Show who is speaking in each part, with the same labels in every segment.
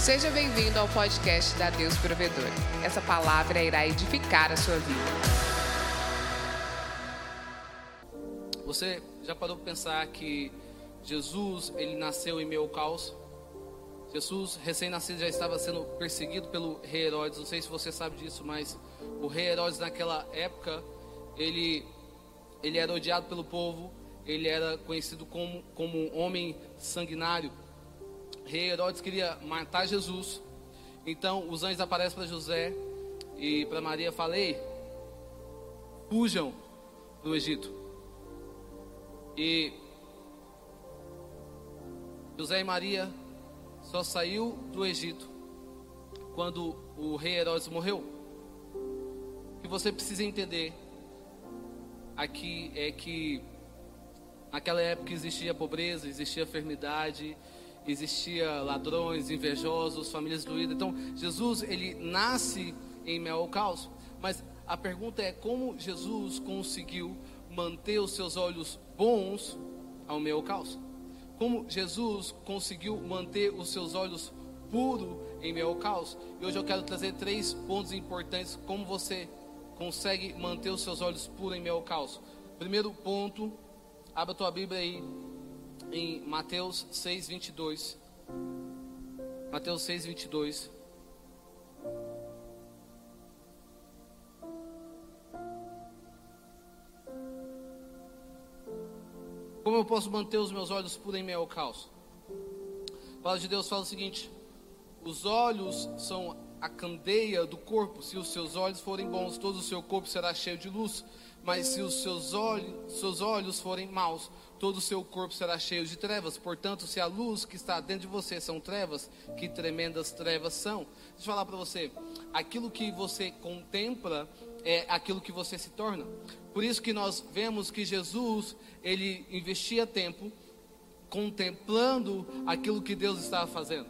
Speaker 1: Seja bem-vindo ao podcast da Deus Provedor. Essa palavra irá edificar a sua vida.
Speaker 2: Você já parou para pensar que Jesus, ele nasceu em meio ao caos? Jesus, recém-nascido, já estava sendo perseguido pelo rei Herodes. Não sei se você sabe disso, mas o rei Herodes naquela época, ele, ele era odiado pelo povo, ele era conhecido como, como um homem sanguinário. Rei Herodes queria matar Jesus. Então os anjos aparecem para José e para Maria falei, fujam do Egito. E José e Maria só saiu do Egito quando o rei Herodes morreu. O que você precisa entender aqui é que naquela época existia pobreza, existia enfermidade, existia ladrões, invejosos, famílias doídas. Então, Jesus, ele nasce em caos. Mas a pergunta é como Jesus conseguiu manter os seus olhos bons ao caos? Como Jesus conseguiu manter os seus olhos puros em caos? E hoje eu quero trazer três pontos importantes como você consegue manter os seus olhos puros em caos. Primeiro ponto, abra tua Bíblia aí em Mateus 6, 22. Mateus 6, 22. Como eu posso manter os meus olhos puros em meio ao caos? A palavra de Deus fala o seguinte: os olhos são a candeia do corpo. Se os seus olhos forem bons, todo o seu corpo será cheio de luz. Mas se os seus olhos, seus olhos forem maus, todo o seu corpo será cheio de trevas. Portanto, se a luz que está dentro de você são trevas, que tremendas trevas são. Deixa eu falar para você: aquilo que você contempla é aquilo que você se torna. Por isso que nós vemos que Jesus, ele investia tempo contemplando aquilo que Deus estava fazendo.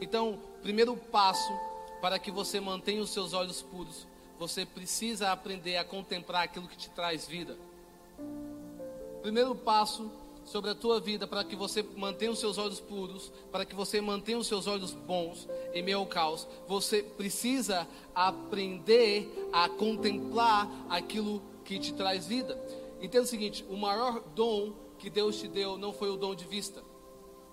Speaker 2: Então, primeiro passo para que você mantenha os seus olhos puros, você precisa aprender a contemplar aquilo que te traz vida. Primeiro passo sobre a tua vida para que você mantenha os seus olhos puros, para que você mantenha os seus olhos bons em meio ao caos, você precisa aprender a contemplar aquilo que te traz vida. Entenda o seguinte: o maior dom que Deus te deu não foi o dom de vista.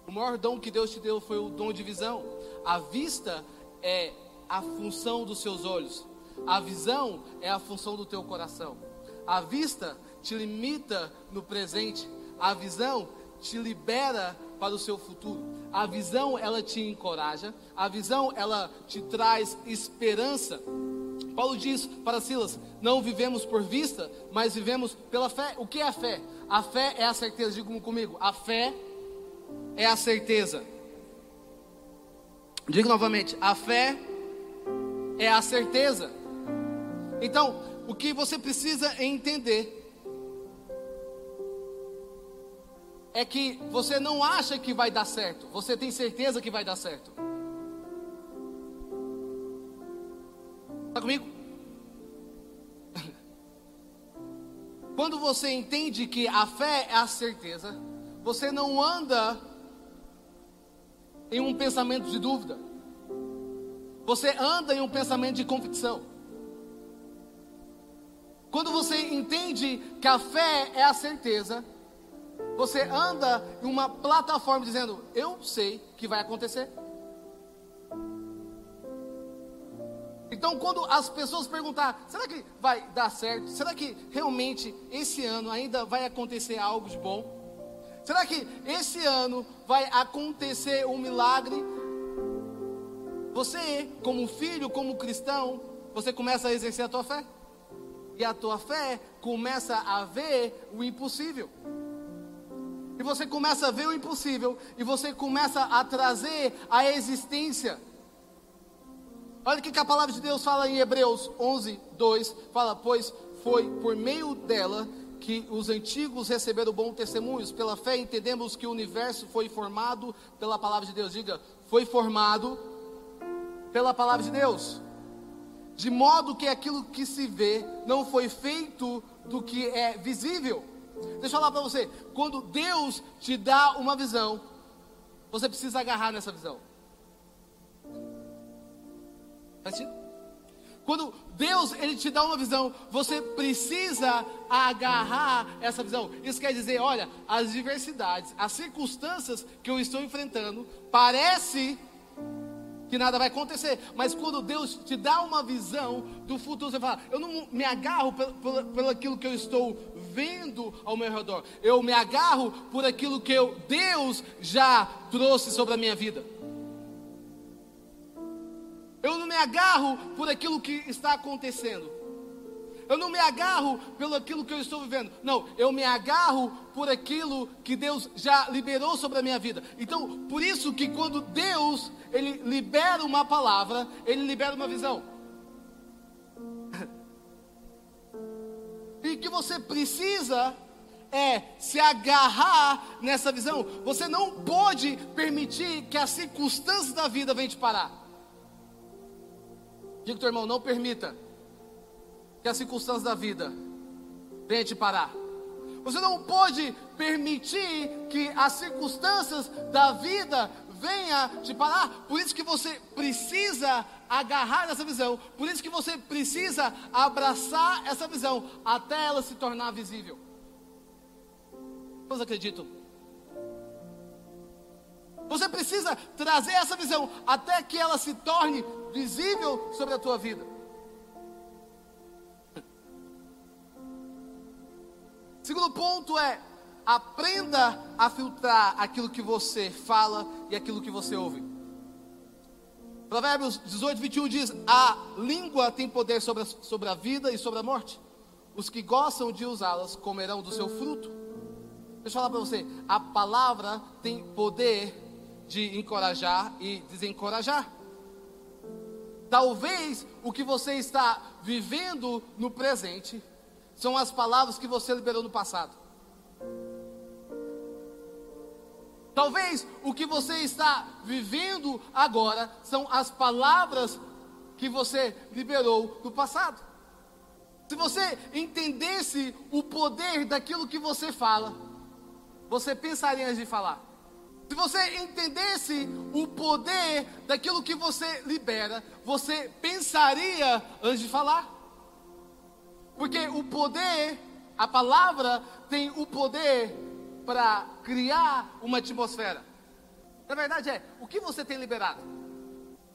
Speaker 2: O maior dom que Deus te deu foi o dom de visão. A vista é a função dos seus olhos. A visão é a função do teu coração. A vista te limita no presente. A visão te libera para o seu futuro. A visão ela te encoraja. A visão ela te traz esperança. Paulo diz para Silas: Não vivemos por vista, mas vivemos pela fé. O que é a fé? A fé é a certeza. Diga comigo: a fé é a certeza. Diga novamente: a fé é a certeza. Então, o que você precisa entender é que você não acha que vai dar certo, você tem certeza que vai dar certo. Está comigo? Quando você entende que a fé é a certeza, você não anda em um pensamento de dúvida. Você anda em um pensamento de convicção. Quando você entende que a fé é a certeza, você anda em uma plataforma dizendo: Eu sei que vai acontecer. Então, quando as pessoas perguntar, será que vai dar certo? Será que realmente esse ano ainda vai acontecer algo de bom? Será que esse ano vai acontecer um milagre? Você, como filho, como cristão, você começa a exercer a tua fé. E a tua fé começa a ver o impossível. E você começa a ver o impossível e você começa a trazer a existência. Olha o que a palavra de Deus fala em Hebreus 11, 2: fala, pois foi por meio dela que os antigos receberam bons testemunhos. Pela fé entendemos que o universo foi formado pela palavra de Deus. Diga, foi formado pela palavra de Deus. De modo que aquilo que se vê não foi feito do que é visível. Deixa eu falar para você, quando Deus te dá uma visão, você precisa agarrar nessa visão. Quando Deus ele te dá uma visão, você precisa agarrar essa visão. Isso quer dizer, olha, as diversidades, as circunstâncias que eu estou enfrentando, parece que nada vai acontecer, mas quando Deus te dá uma visão do futuro, você fala: Eu não me agarro pelo, pelo aquilo que eu estou vendo ao meu redor, eu me agarro por aquilo que eu, Deus já trouxe sobre a minha vida. Eu não me agarro por aquilo que está acontecendo. Eu não me agarro pelo aquilo que eu estou vivendo. Não, eu me agarro por aquilo que Deus já liberou sobre a minha vida. Então, por isso que quando Deus ele libera uma palavra, ele libera uma visão. E que você precisa é se agarrar nessa visão. Você não pode permitir que as circunstâncias da vida venham te parar. Diga teu irmão, não permita que as circunstâncias da vida venham te parar. Você não pode permitir que as circunstâncias da vida venha te parar. Por isso que você precisa agarrar essa visão. Por isso que você precisa abraçar essa visão até ela se tornar visível. Vocês acreditam? Você precisa trazer essa visão até que ela se torne visível sobre a tua vida. Segundo ponto é aprenda a filtrar aquilo que você fala e aquilo que você ouve. Provérbios 18, 21 diz: A língua tem poder sobre a, sobre a vida e sobre a morte. Os que gostam de usá-las comerão do seu fruto. Deixa eu falar para você: a palavra tem poder de encorajar e desencorajar. Talvez o que você está vivendo no presente são as palavras que você liberou no passado. Talvez o que você está vivendo agora são as palavras que você liberou no passado. Se você entendesse o poder daquilo que você fala, você pensaria antes de falar. Se você entendesse o poder daquilo que você libera, você pensaria antes de falar. Porque o poder, a palavra tem o poder para criar uma atmosfera. Na verdade é, o que você tem liberado?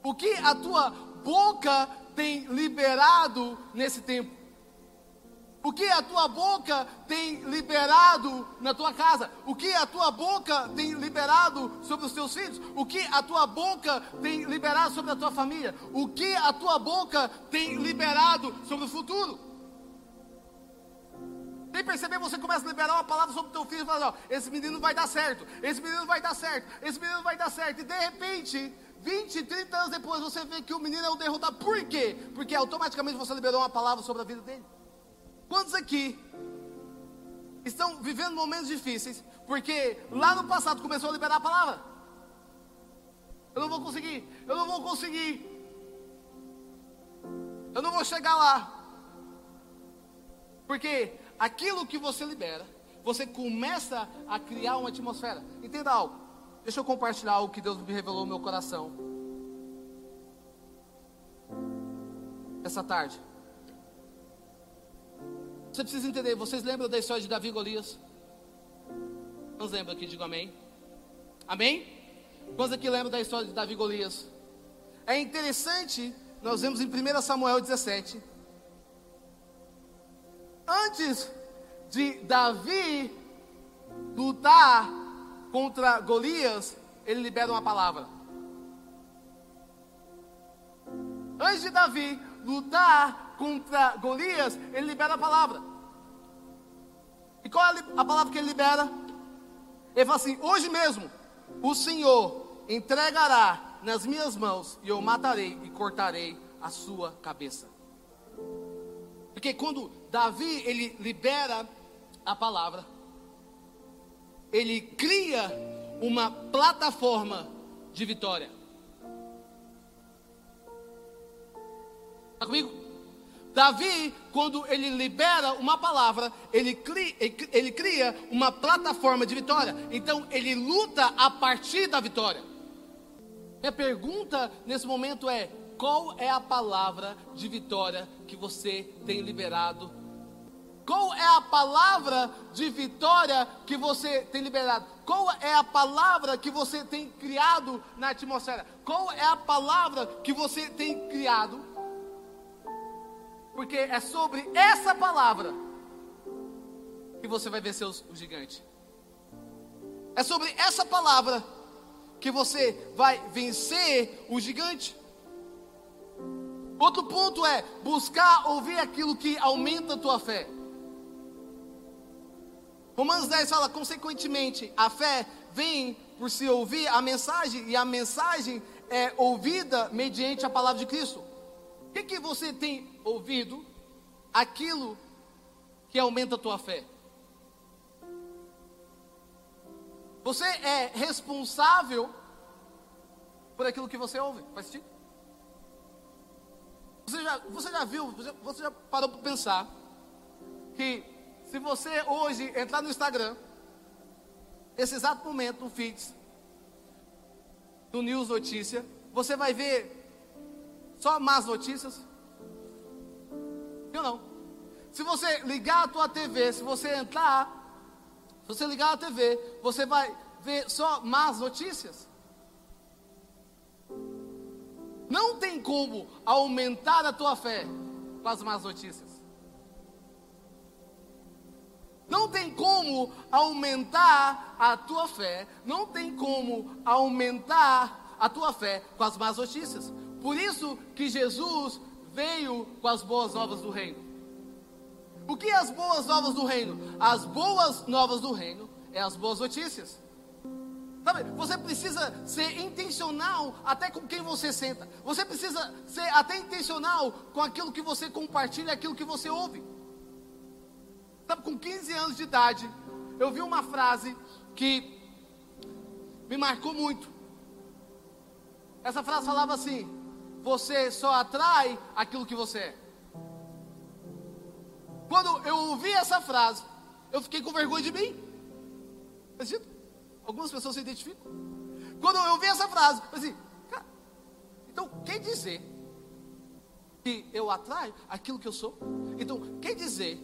Speaker 2: O que a tua boca tem liberado nesse tempo? O que a tua boca tem liberado na tua casa? O que a tua boca tem liberado sobre os teus filhos? O que a tua boca tem liberado sobre a tua família? O que a tua boca tem liberado sobre o futuro? Nem perceber, você começa a liberar uma palavra sobre o teu filho e fala: ó, esse menino vai dar certo, esse menino vai dar certo, esse menino vai dar certo. E de repente, 20, 30 anos depois, você vê que o menino é um derrotado. Por quê? Porque automaticamente você liberou uma palavra sobre a vida dele. Quantos aqui estão vivendo momentos difíceis porque lá no passado começou a liberar a palavra? Eu não vou conseguir, eu não vou conseguir, eu não vou chegar lá. Porque aquilo que você libera, você começa a criar uma atmosfera. Entenda algo. Deixa eu compartilhar algo que Deus me revelou no meu coração. Essa tarde. Você precisa entender, vocês lembram da história de Davi e Golias? Quantos lembram aqui? Digo amém. Amém? Quantos aqui lembram da história de Davi e Golias? É interessante, nós vemos em 1 Samuel 17. Antes de Davi lutar contra Golias, ele libera uma palavra. Antes de Davi lutar contra Golias, ele libera a palavra. E qual é a palavra que ele libera? Ele fala assim: Hoje mesmo o Senhor entregará nas minhas mãos e eu matarei e cortarei a sua cabeça. Porque quando Davi ele libera a palavra, ele cria uma plataforma de vitória. Está comigo? Davi, quando ele libera uma palavra, ele cria, ele cria uma plataforma de vitória. Então, ele luta a partir da vitória. Minha pergunta nesse momento é: qual é a palavra de vitória que você tem liberado? Qual é a palavra de vitória que você tem liberado? Qual é a palavra que você tem criado na atmosfera? Qual é a palavra que você tem criado? Porque é sobre essa palavra que você vai vencer o gigante. É sobre essa palavra que você vai vencer o gigante. Outro ponto é buscar ouvir aquilo que aumenta a tua fé. Romanos 10 fala, consequentemente, a fé vem por se ouvir a mensagem, e a mensagem é ouvida mediante a palavra de Cristo. O que, que você tem ouvido? Aquilo que aumenta a tua fé. Você é responsável por aquilo que você ouve. Faz sentido? Você já, você já viu, você já parou para pensar que se você hoje entrar no Instagram, nesse exato momento, o feeds do News Notícia, você vai ver só más notícias? Eu não. Se você ligar a tua TV, se você entrar, se você ligar a TV, você vai ver só más notícias. Não tem como aumentar a tua fé com as más notícias. Não tem como aumentar a tua fé, não tem como aumentar a tua fé com as más notícias. Por isso que Jesus veio com as boas novas do reino. O que é as boas novas do reino? As boas novas do reino é as boas notícias. Sabe, você precisa ser intencional até com quem você senta. Você precisa ser até intencional com aquilo que você compartilha, aquilo que você ouve. Sabe, com 15 anos de idade, eu vi uma frase que me marcou muito. Essa frase falava assim: Você só atrai aquilo que você é. Quando eu ouvi essa frase, eu fiquei com vergonha de mim. Acredito? Algumas pessoas se identificam. Quando eu ouvi essa frase, eu assim, cara, então quer dizer que eu atraio aquilo que eu sou? Então, quer dizer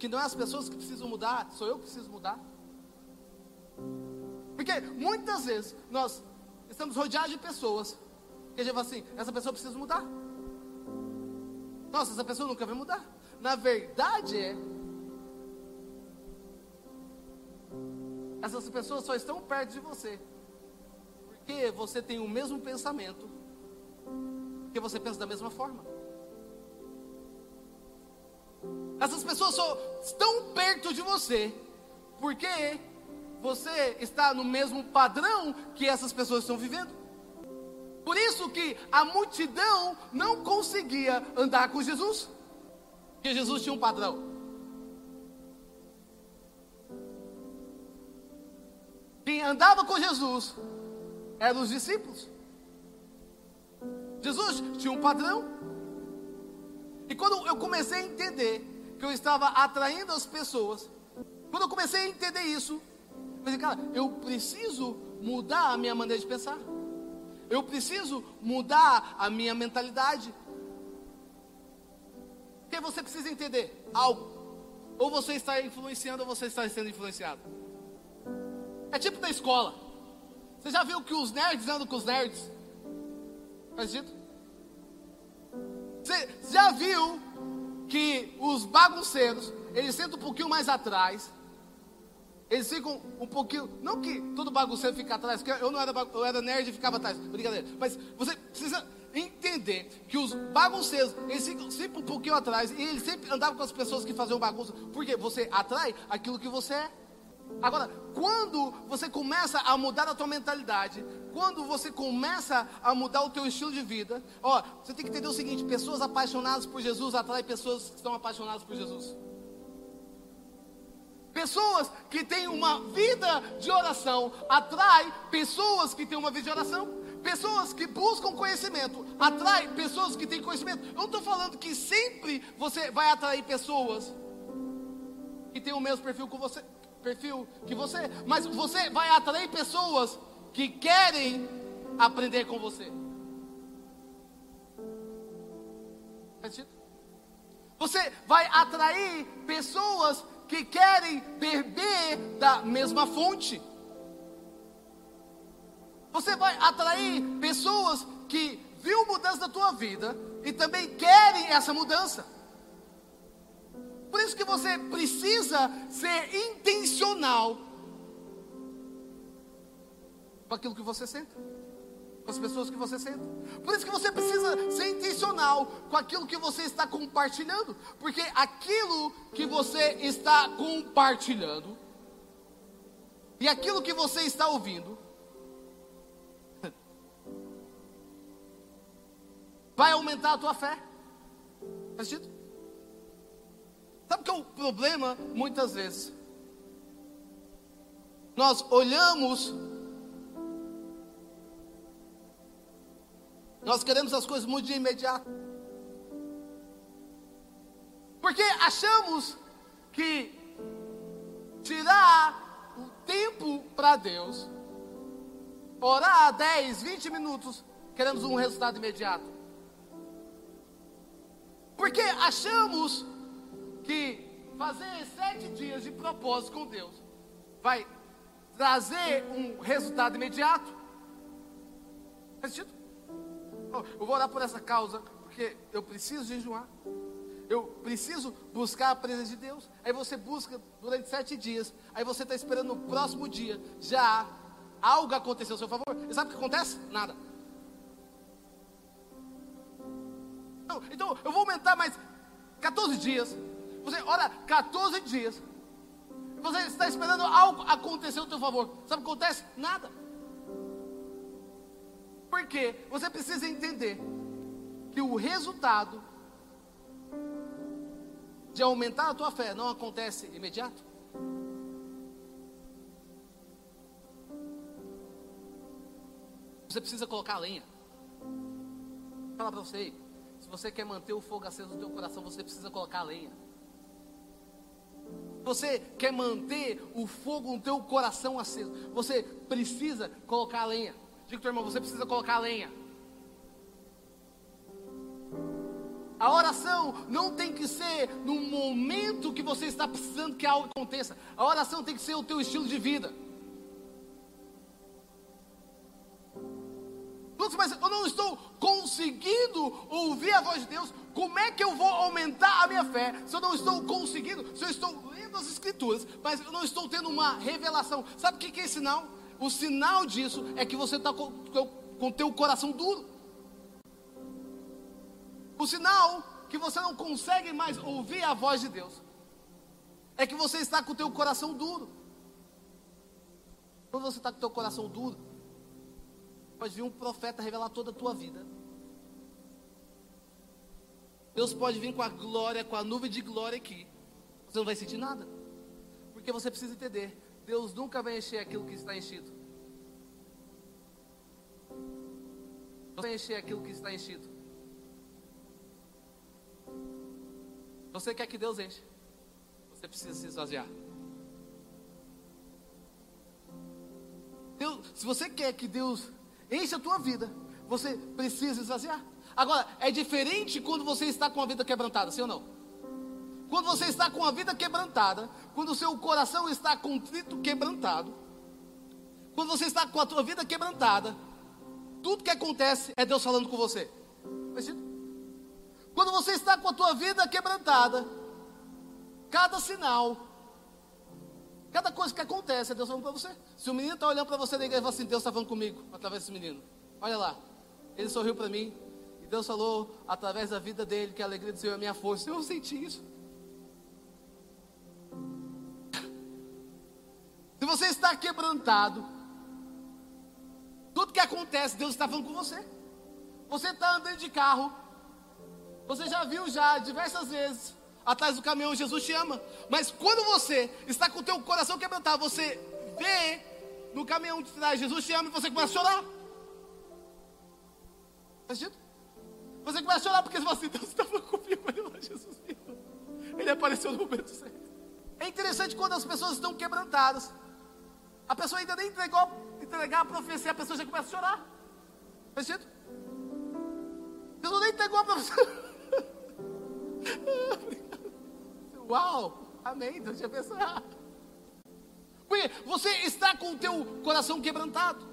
Speaker 2: que não é as pessoas que precisam mudar, sou eu que preciso mudar? Porque muitas vezes nós estamos rodeados de pessoas que a gente fala assim, essa pessoa precisa mudar. Nossa, essa pessoa nunca vai mudar. Na verdade é Essas pessoas só estão perto de você. Porque você tem o mesmo pensamento. Porque você pensa da mesma forma. Essas pessoas só estão perto de você. Porque você está no mesmo padrão que essas pessoas estão vivendo. Por isso que a multidão não conseguia andar com Jesus. Porque Jesus tinha um padrão. Quem andava com Jesus eram os discípulos. Jesus tinha um padrão. E quando eu comecei a entender que eu estava atraindo as pessoas, quando eu comecei a entender isso, eu falei, cara, eu preciso mudar a minha maneira de pensar. Eu preciso mudar a minha mentalidade. Porque você precisa entender algo. Ou você está influenciando ou você está sendo influenciado. É tipo da escola. Você já viu que os nerds andam com os nerds? Sentido? Você já viu que os bagunceiros, eles sentam um pouquinho mais atrás. Eles ficam um pouquinho. Não que todo bagunceiro fica atrás, porque eu não era, eu era nerd e ficava atrás. Brincadeira. Mas você precisa entender que os bagunceiros, eles ficam sempre um pouquinho atrás. E eles sempre andavam com as pessoas que faziam bagunça. Porque você atrai aquilo que você é. Agora, quando você começa a mudar a tua mentalidade, quando você começa a mudar o teu estilo de vida, ó, você tem que entender o seguinte: pessoas apaixonadas por Jesus atraem pessoas que estão apaixonadas por Jesus. Pessoas que têm uma vida de oração atrai pessoas que têm uma vida de oração. Pessoas que buscam conhecimento atraem pessoas que têm conhecimento. Eu não estou falando que sempre você vai atrair pessoas que têm o mesmo perfil que você, perfil que você, mas você vai atrair pessoas que querem aprender com você. Você vai atrair pessoas que querem beber da mesma fonte. Você vai atrair pessoas que viu mudança na tua vida e também querem essa mudança. Por isso que você precisa ser intencional com aquilo que você sente, com as pessoas que você sente. Por isso que você precisa ser intencional com aquilo que você está compartilhando, porque aquilo que você está compartilhando e aquilo que você está ouvindo vai aumentar a tua fé. Faz sentido? Sabe que é o problema, muitas vezes? Nós olhamos, nós queremos as coisas muito de imediato. Porque achamos que tirar o tempo para Deus, orar 10, 20 minutos, queremos um resultado imediato. Porque achamos que fazer sete dias de propósito com Deus vai trazer um resultado imediato. Faz sentido? Eu vou orar por essa causa, porque eu preciso jejuar. Eu preciso buscar a presença de Deus. Aí você busca durante sete dias. Aí você está esperando no próximo dia. Já algo aconteceu a seu favor. E sabe o que acontece? Nada. Então eu vou aumentar mais 14 dias. Você ora 14 dias. Você está esperando algo acontecer ao teu favor. Sabe o que acontece? Nada. Por quê? Você precisa entender que o resultado de aumentar a tua fé não acontece imediato. Você precisa colocar a lenha. Vou falar para você, você quer manter o fogo aceso no teu coração, você precisa colocar a lenha. Você quer manter o fogo no teu coração aceso, você precisa colocar a lenha. Diga teu irmão, você precisa colocar a lenha. A oração não tem que ser no momento que você está precisando que algo aconteça. A oração tem que ser o teu estilo de vida. Lutz, mas eu não estou conseguindo ouvir a voz de Deus. Como é que eu vou aumentar a minha fé se eu não estou conseguindo? Se eu estou lendo as Escrituras, mas eu não estou tendo uma revelação. Sabe o que é sinal? O sinal disso é que você está com o teu coração duro. O sinal que você não consegue mais ouvir a voz de Deus é que você está com o teu coração duro. Quando você está com o teu coração duro, pode vir um profeta revelar toda a tua vida. Deus pode vir com a glória, com a nuvem de glória aqui. Você não vai sentir nada. Porque você precisa entender: Deus nunca vai encher aquilo que está enchido. Não vai encher aquilo que está enchido. Você quer que Deus enche? Você precisa se esvaziar. Deus, se você quer que Deus enche a tua vida, você precisa esvaziar. Agora, é diferente quando você está com a vida quebrantada, sim ou não? Quando você está com a vida quebrantada, quando o seu coração está contrito, quebrantado, quando você está com a tua vida quebrantada, tudo que acontece é Deus falando com você. Quando você está com a tua vida quebrantada, cada sinal, cada coisa que acontece é Deus falando para você. Se o menino está olhando para você na igreja e fala assim, Deus está falando comigo, através desse menino. Olha lá, ele sorriu para mim, e Deus falou através da vida dele que a alegria do Senhor é a minha força. Eu senti isso. Você está quebrantado, tudo que acontece, Deus está falando com você. Você está andando de carro, você já viu já diversas vezes atrás do caminhão, Jesus te ama. Mas quando você está com o teu coração quebrantado, você vê no caminhão de trás, Jesus te ama e você começa a chorar. Você começa a chorar porque você fala assim, Deus estava comigo, mas Jesus viu. Ele apareceu no momento certo. É interessante quando as pessoas estão quebrantadas. A pessoa ainda nem entregou, entregar a profecia, a pessoa já começa a chorar. Faz sentido? Deus nem entregou a profecia. Uau! Amém. Deus te abençoe. Porque você está com o teu coração quebrantado.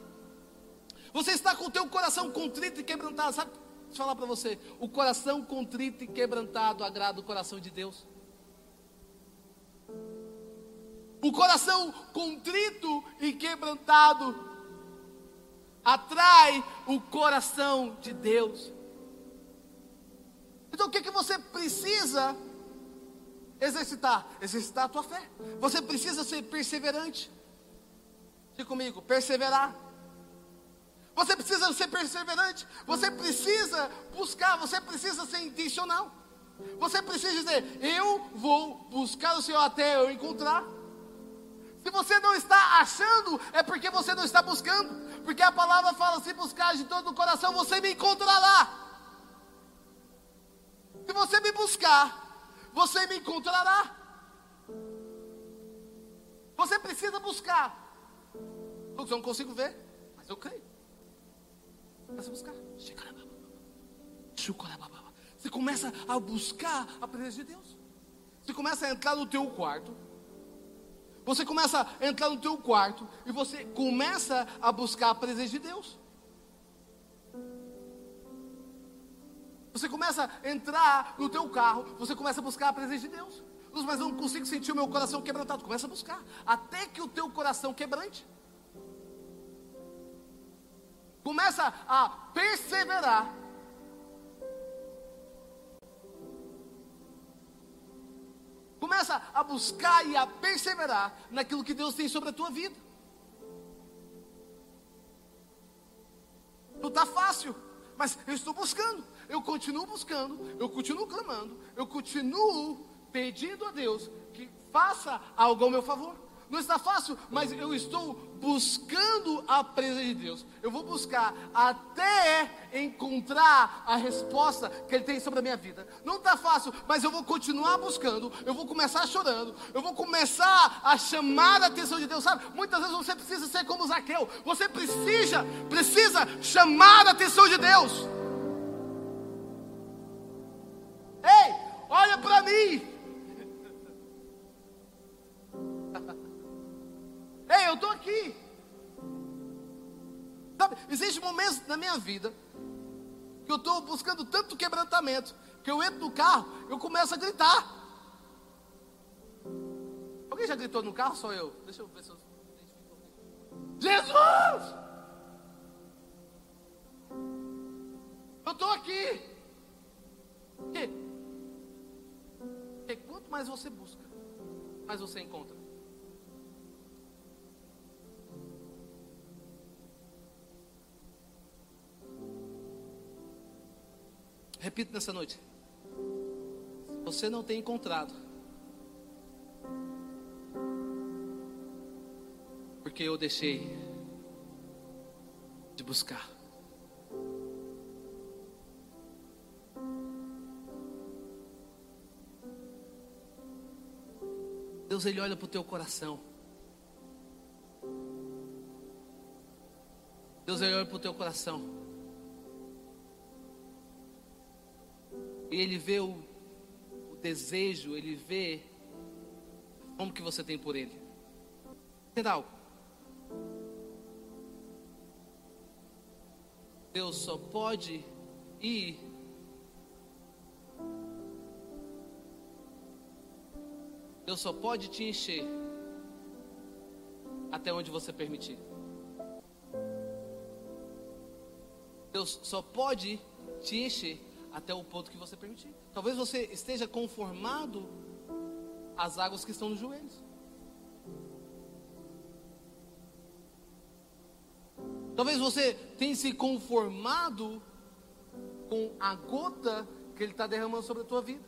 Speaker 2: Você está com o teu coração contrito e quebrantado. Sabe? Deixa eu falar para você. O coração contrito e quebrantado agrada o coração de Deus. O coração contrito e quebrantado atrai o coração de Deus. Então o que, que você precisa exercitar? Exercitar a tua fé. Você precisa ser perseverante. Diga comigo, perseverar. Você precisa ser perseverante. Você precisa buscar. Você precisa ser intencional. Você precisa dizer: Eu vou buscar o Senhor até eu encontrar. Se você não está achando, é porque você não está buscando. Porque a palavra fala: Se buscar de todo o coração, você me encontrará. Se você me buscar, você me encontrará. Você precisa buscar. Eu não consigo ver, mas eu creio. Começa a buscar. Você começa a buscar a presença de Deus. Você começa a entrar no teu quarto. Você começa a entrar no teu quarto e você começa a buscar a presença de Deus. Você começa a entrar no teu carro, você começa a buscar a presença de Deus. Mas eu não consigo sentir o meu coração quebrantado. Começa a buscar. Até que o teu coração quebrante. Começa a perseverar. Começa a buscar e a perseverar naquilo que Deus tem sobre a tua vida. Não está fácil, mas eu estou buscando eu continuo buscando, eu continuo clamando, eu continuo pedindo a Deus que faça algo ao meu favor. Não está fácil, mas eu estou buscando a presença de Deus. Eu vou buscar até encontrar a resposta que Ele tem sobre a minha vida. Não está fácil, mas eu vou continuar buscando. Eu vou começar chorando. Eu vou começar a chamar a atenção de Deus. Sabe? Muitas vezes você precisa ser como Zaqueu. Você precisa, precisa chamar a atenção de Deus. Ei, olha para mim. Ei, eu estou aqui. Sabe, existem momentos na minha vida que eu estou buscando tanto quebrantamento que eu entro no carro, eu começo a gritar. Alguém já gritou no carro? Só eu. Deixa eu ver se eu. Jesus! Eu estou aqui. Por quê? Porque quanto mais você busca, mais você encontra. Repito nessa noite. Você não tem encontrado, porque eu deixei de buscar. Deus ele olha para o teu coração. Deus ele olha para o teu coração. E ele vê o, o desejo, ele vê como que você tem por ele. Entenda algo. Deus só pode ir Deus só pode te encher até onde você permitir. Deus só pode te encher até o ponto que você permitir. Talvez você esteja conformado às águas que estão nos joelhos. Talvez você tenha se conformado com a gota que Ele está derramando sobre a tua vida.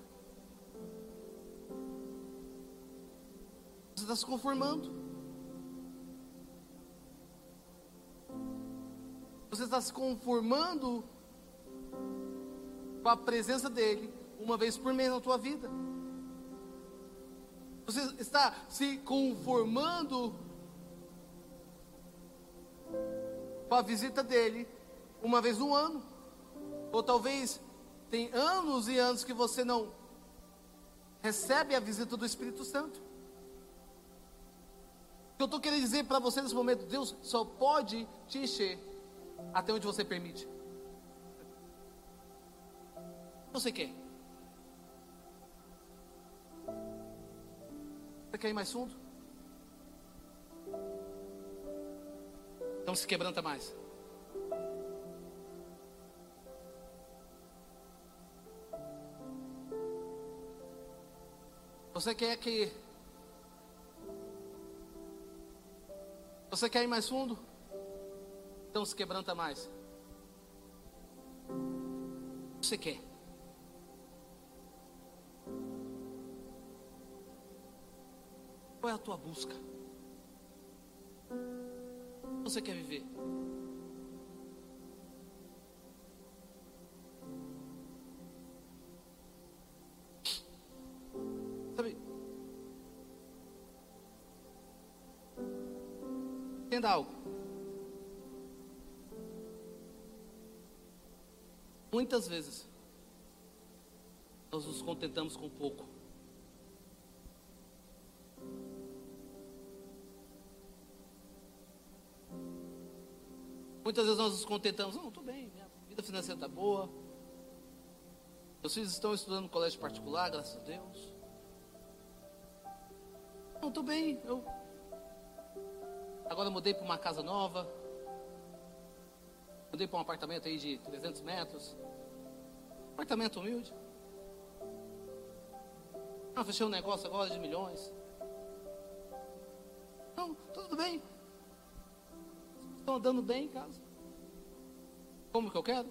Speaker 2: Você está se conformando. Você está se conformando com a presença dele uma vez por mês na tua vida? Você está se conformando com a visita dele uma vez no ano? Ou talvez tem anos e anos que você não recebe a visita do Espírito Santo. O que eu estou querendo dizer para você nesse momento, Deus só pode te encher até onde você permite. Você quer? Você quer ir mais fundo? Então se quebranta mais. Você quer que. Você quer ir mais fundo? Então se quebranta mais. Você quer? Qual é a tua busca? Você quer viver? Entenda algo. Muitas vezes nós nos contentamos com pouco. Muitas vezes nós nos contentamos, não, estou bem, minha vida financeira está boa. Meus filhos estão estudando no colégio particular, graças a Deus. Não, estou bem, eu Agora mudei para uma casa nova. Mudei para um apartamento aí de 300 metros. Apartamento humilde. Ah, fechei um negócio agora de milhões. Não, tudo bem. Estão andando bem em casa. Como que eu quero?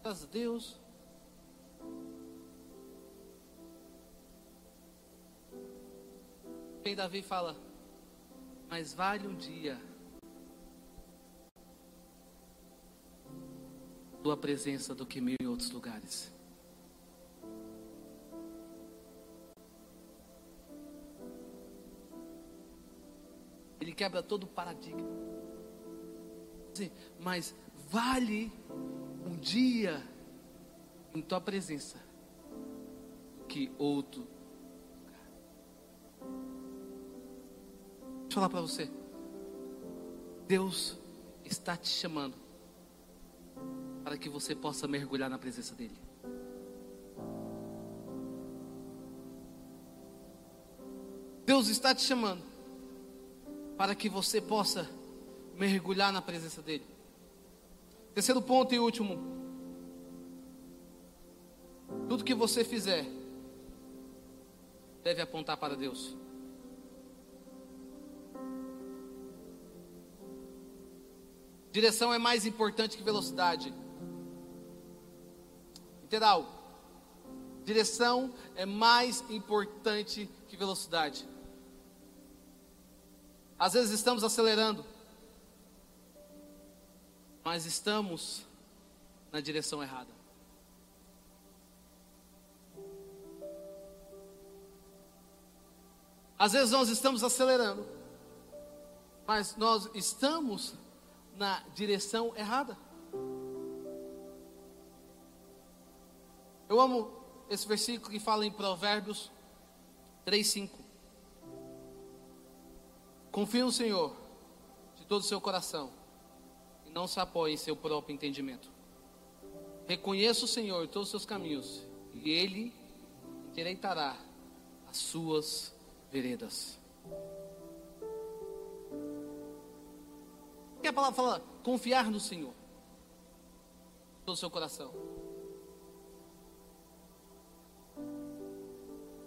Speaker 2: Graças a Deus. Quem Davi fala, mas vale um dia tua presença do que mil em outros lugares. Quebra todo o paradigma. Mas vale um dia em tua presença que outro Deixa eu falar para você. Deus está te chamando para que você possa mergulhar na presença dEle. Deus está te chamando para que você possa mergulhar na presença dEle. Terceiro ponto e último. Tudo que você fizer deve apontar para Deus. Direção é mais importante que velocidade. Entendeu? Direção é mais importante que velocidade. Às vezes estamos acelerando, mas estamos na direção errada. Às vezes nós estamos acelerando, mas nós estamos na direção errada. Eu amo esse versículo que fala em Provérbios 3:5. Confie no Senhor de todo o seu coração e não se apoie em seu próprio entendimento. Reconheça o Senhor em todos os seus caminhos e ele endireitará as suas veredas. que a palavra fala? Confiar no Senhor. Todo o seu coração.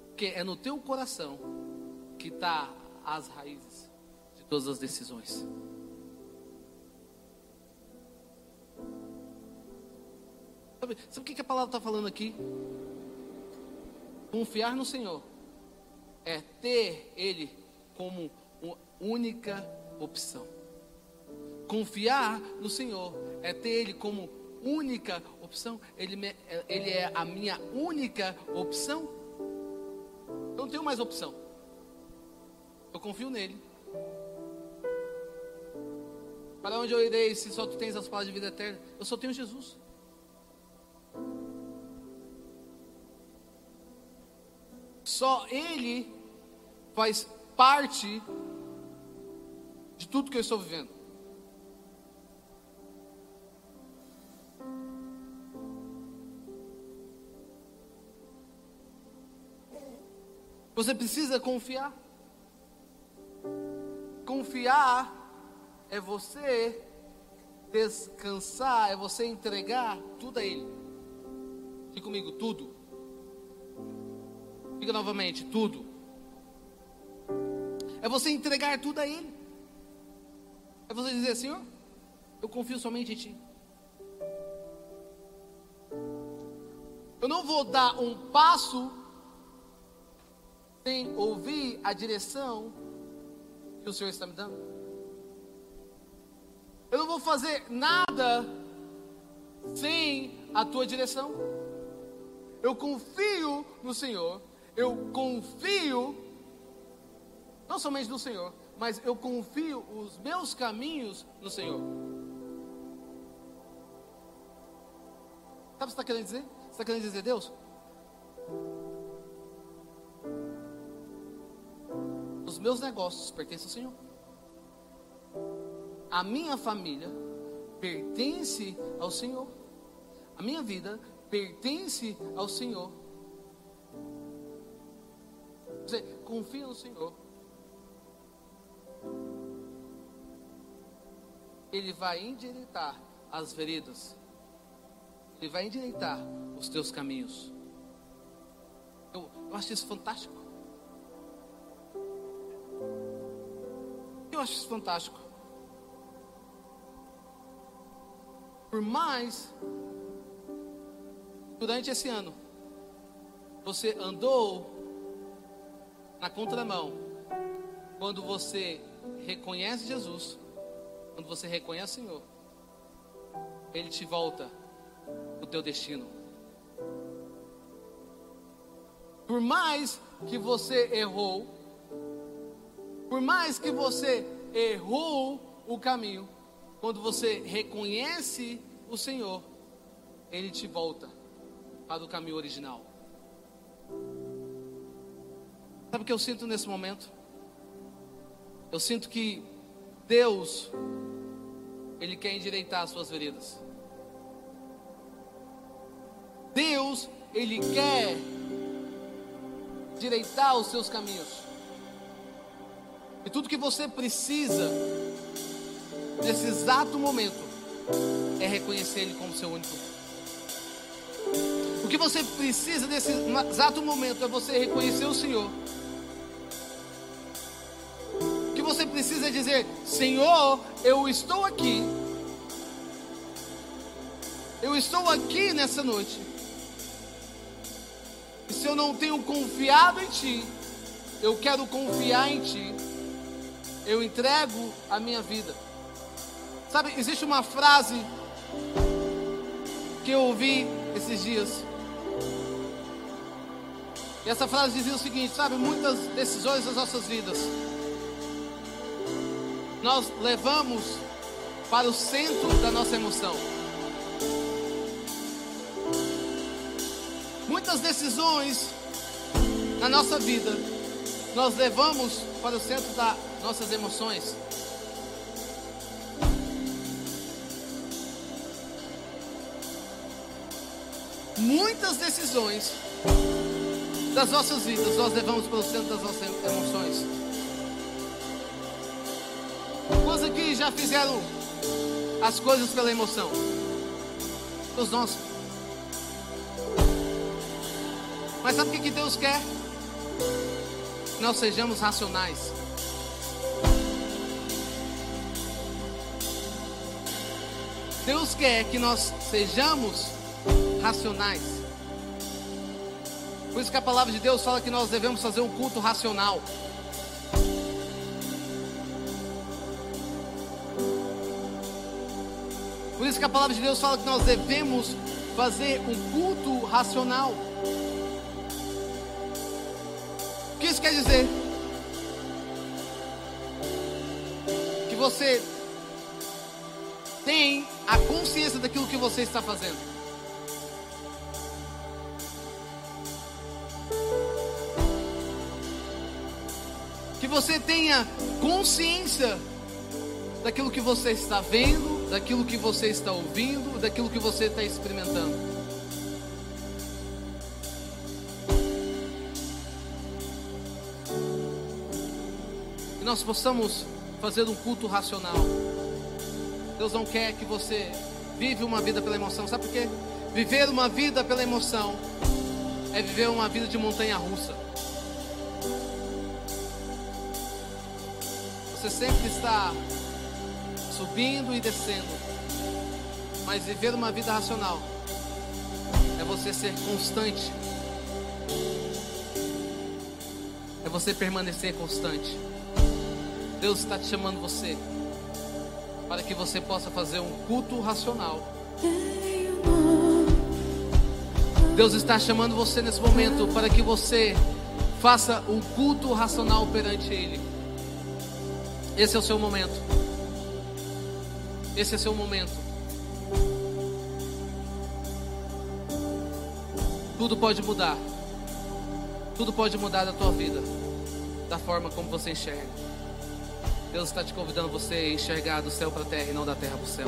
Speaker 2: Porque é no teu coração que está as raízes de todas as decisões. Sabe, sabe o que, a palavra está falando aqui? Confiar no Senhor é ter Ele como única opção. Confiar no Senhor é ter Ele como única opção? Ele, me, ele é a minha única opção? Eu não tenho mais opção. Eu confio nele. Para onde eu irei se só tu tens as palavras de vida eterna? Eu só tenho Jesus. Só Ele faz parte de tudo que eu estou vivendo. Você precisa confiar. Confiar é você descansar, é você entregar tudo a Ele. Diga comigo, tudo. Diga novamente, tudo. É você entregar tudo a Ele. É você dizer, Senhor, eu confio somente em Ti. Eu não vou dar um passo sem ouvir a direção que o Senhor está me dando. Eu não vou fazer nada sem a tua direção. Eu confio no Senhor. Eu confio não somente no Senhor, mas eu confio os meus caminhos no Senhor. Sabe o que você está querendo dizer? Você está querendo dizer, Deus? Os meus negócios pertencem ao Senhor. A minha família pertence ao Senhor. A minha vida pertence ao Senhor. Você confia no Senhor. Ele vai endireitar as veredas. Ele vai endireitar os teus caminhos. Eu, eu acho isso fantástico. Eu acho isso fantástico. Por mais, durante esse ano, você andou na contramão, quando você reconhece Jesus, quando você reconhece o Senhor, Ele te volta o teu destino. Por mais que você errou, por mais que você errou o caminho, quando você reconhece o Senhor, Ele te volta para o caminho original. Sabe o que eu sinto nesse momento? Eu sinto que Deus, Ele quer endireitar as suas veredas. Deus, Ele quer direitar os seus caminhos. E tudo que você precisa nesse exato momento é reconhecer Ele como seu único. O que você precisa nesse exato momento é você reconhecer o Senhor. O que você precisa é dizer: Senhor, eu estou aqui. Eu estou aqui nessa noite. E se eu não tenho confiado em Ti, eu quero confiar em Ti. Eu entrego a minha vida. Sabe, existe uma frase que eu ouvi esses dias. E essa frase dizia o seguinte: sabe, muitas decisões das nossas vidas nós levamos para o centro da nossa emoção. Muitas decisões na nossa vida nós levamos para o centro das nossas emoções. Muitas decisões das nossas vidas nós levamos para o centro das nossas emoções. Quantos aqui já fizeram as coisas pela emoção? Os nossos. Mas sabe o que Deus quer? Que nós sejamos racionais. Deus quer que nós sejamos racionais. Por isso que a palavra de Deus fala que nós devemos fazer um culto racional. Por isso que a palavra de Deus fala que nós devemos fazer um culto racional. O que isso quer dizer? Que você tem a consciência daquilo que você está fazendo. Você tenha consciência daquilo que você está vendo, daquilo que você está ouvindo, daquilo que você está experimentando. Que nós possamos fazer um culto racional. Deus não quer que você vive uma vida pela emoção. Sabe por quê? Viver uma vida pela emoção é viver uma vida de montanha russa. Você sempre está subindo e descendo. Mas viver uma vida racional é você ser constante. É você permanecer constante. Deus está te chamando você para que você possa fazer um culto racional. Deus está chamando você nesse momento para que você faça um culto racional perante Ele. Esse é o seu momento. Esse é o seu momento. Tudo pode mudar. Tudo pode mudar da tua vida, da forma como você enxerga. Deus está te convidando você a enxergar do céu para a terra e não da terra para o céu.